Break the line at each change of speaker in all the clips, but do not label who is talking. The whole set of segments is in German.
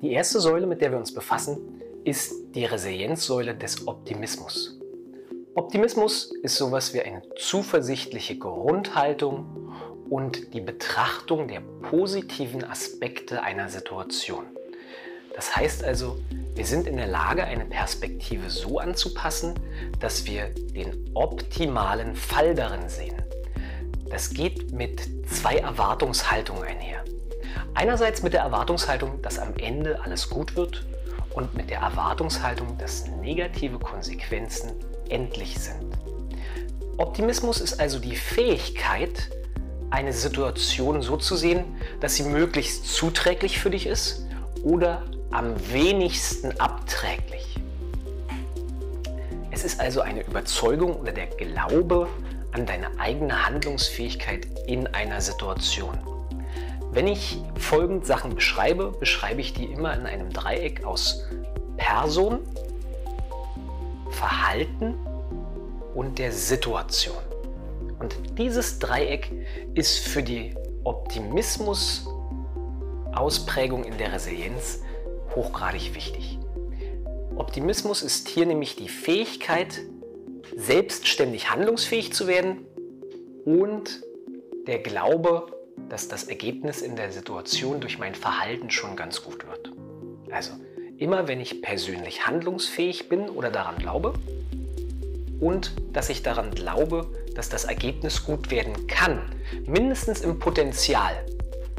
Die erste Säule, mit der wir uns befassen, ist die Resilienzsäule des Optimismus. Optimismus ist sowas wie eine zuversichtliche Grundhaltung und die Betrachtung der positiven Aspekte einer Situation. Das heißt also, wir sind in der Lage, eine Perspektive so anzupassen, dass wir den optimalen Fall darin sehen. Das geht mit zwei Erwartungshaltungen einher. Einerseits mit der Erwartungshaltung, dass am Ende alles gut wird und mit der Erwartungshaltung, dass negative Konsequenzen endlich sind. Optimismus ist also die Fähigkeit, eine Situation so zu sehen, dass sie möglichst zuträglich für dich ist oder am wenigsten abträglich. Es ist also eine Überzeugung oder der Glaube an deine eigene Handlungsfähigkeit in einer Situation. Wenn ich folgende Sachen beschreibe, beschreibe ich die immer in einem Dreieck aus Person, Verhalten und der Situation. Und dieses Dreieck ist für die Optimismus-Ausprägung in der Resilienz hochgradig wichtig. Optimismus ist hier nämlich die Fähigkeit, selbstständig handlungsfähig zu werden und der Glaube, dass das Ergebnis in der Situation durch mein Verhalten schon ganz gut wird. Also immer wenn ich persönlich handlungsfähig bin oder daran glaube und dass ich daran glaube, dass das Ergebnis gut werden kann, mindestens im Potenzial,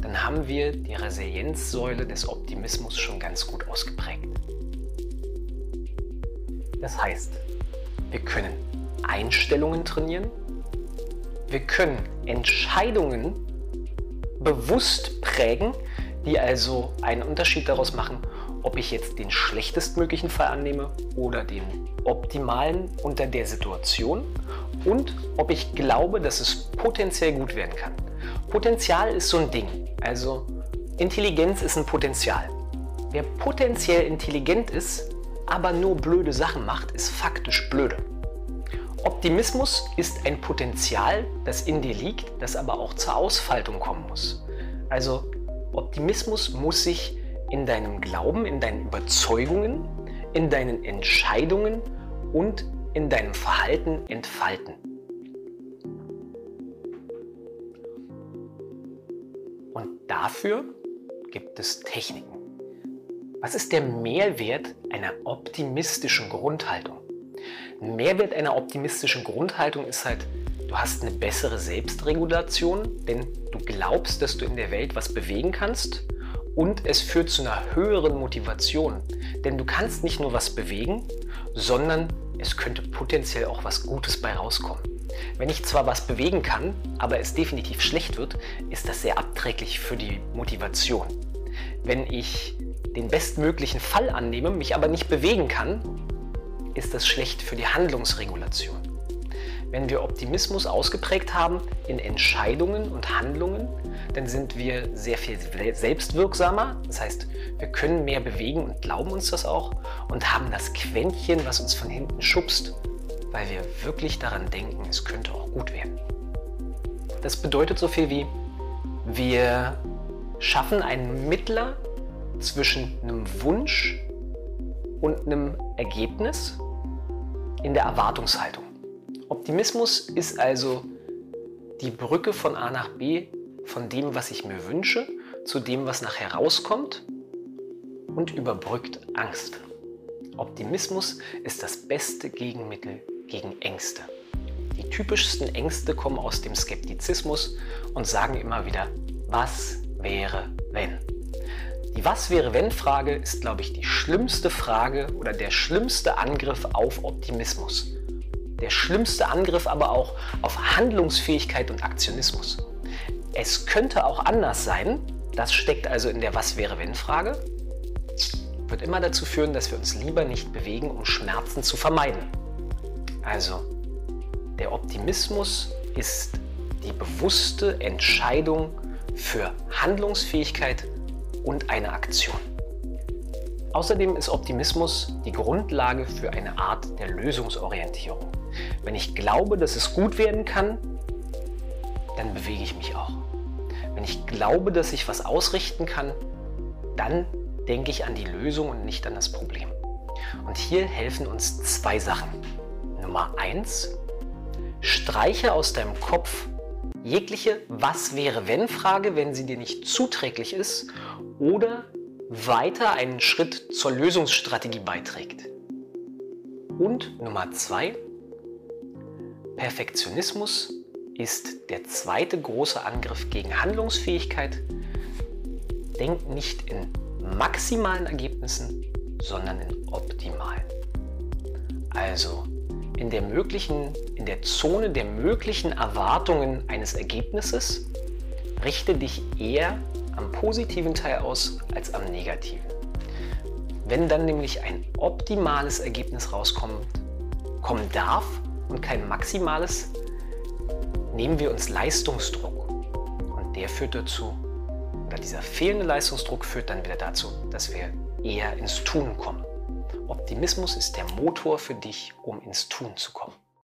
dann haben wir die Resilienzsäule des Optimismus schon ganz gut ausgeprägt. Das heißt, wir können Einstellungen trainieren, wir können Entscheidungen bewusst prägen, die also einen Unterschied daraus machen, ob ich jetzt den schlechtestmöglichen Fall annehme oder den optimalen unter der Situation und ob ich glaube, dass es potenziell gut werden kann. Potenzial ist so ein Ding. Also Intelligenz ist ein Potenzial. Wer potenziell intelligent ist, aber nur blöde Sachen macht, ist faktisch blöde. Optimismus ist ein Potenzial, das in dir liegt, das aber auch zur Ausfaltung kommen muss. Also Optimismus muss sich in deinem Glauben, in deinen Überzeugungen, in deinen Entscheidungen und in deinem Verhalten entfalten. Und dafür gibt es Techniken. Was ist der Mehrwert einer optimistischen Grundhaltung? Mehrwert einer optimistischen Grundhaltung ist halt, du hast eine bessere Selbstregulation, denn du glaubst, dass du in der Welt was bewegen kannst und es führt zu einer höheren Motivation. Denn du kannst nicht nur was bewegen, sondern es könnte potenziell auch was Gutes bei rauskommen. Wenn ich zwar was bewegen kann, aber es definitiv schlecht wird, ist das sehr abträglich für die Motivation. Wenn ich den bestmöglichen Fall annehme, mich aber nicht bewegen kann, ist das schlecht für die Handlungsregulation. Wenn wir Optimismus ausgeprägt haben in Entscheidungen und Handlungen, dann sind wir sehr viel selbstwirksamer. Das heißt, wir können mehr bewegen und glauben uns das auch und haben das Quäntchen, was uns von hinten schubst, weil wir wirklich daran denken, es könnte auch gut werden. Das bedeutet so viel wie, wir schaffen einen Mittler zwischen einem Wunsch und einem Ergebnis in der Erwartungshaltung. Optimismus ist also die Brücke von A nach B, von dem, was ich mir wünsche, zu dem, was nachher rauskommt und überbrückt Angst. Optimismus ist das beste Gegenmittel gegen Ängste. Die typischsten Ängste kommen aus dem Skeptizismus und sagen immer wieder, was wäre, wenn? Die Was wäre wenn Frage ist, glaube ich, die schlimmste Frage oder der schlimmste Angriff auf Optimismus. Der schlimmste Angriff aber auch auf Handlungsfähigkeit und Aktionismus. Es könnte auch anders sein, das steckt also in der Was wäre wenn Frage, wird immer dazu führen, dass wir uns lieber nicht bewegen, um Schmerzen zu vermeiden. Also, der Optimismus ist die bewusste Entscheidung für Handlungsfähigkeit und eine Aktion. Außerdem ist Optimismus die Grundlage für eine Art der Lösungsorientierung. Wenn ich glaube, dass es gut werden kann, dann bewege ich mich auch. Wenn ich glaube, dass ich was ausrichten kann, dann denke ich an die Lösung und nicht an das Problem. Und hier helfen uns zwei Sachen. Nummer eins, streiche aus deinem Kopf jegliche Was wäre wenn Frage, wenn sie dir nicht zuträglich ist oder weiter einen Schritt zur Lösungsstrategie beiträgt. Und Nummer zwei, Perfektionismus ist der zweite große Angriff gegen Handlungsfähigkeit. Denk nicht in maximalen Ergebnissen, sondern in optimalen. Also in der möglichen, in der Zone der möglichen Erwartungen eines Ergebnisses, richte dich eher am positiven Teil aus als am negativen. Wenn dann nämlich ein optimales Ergebnis rauskommt, kommen darf und kein maximales, nehmen wir uns Leistungsdruck. Und der führt dazu, oder dieser fehlende Leistungsdruck führt dann wieder dazu, dass wir eher ins Tun kommen. Optimismus ist der Motor für dich, um ins Tun zu kommen.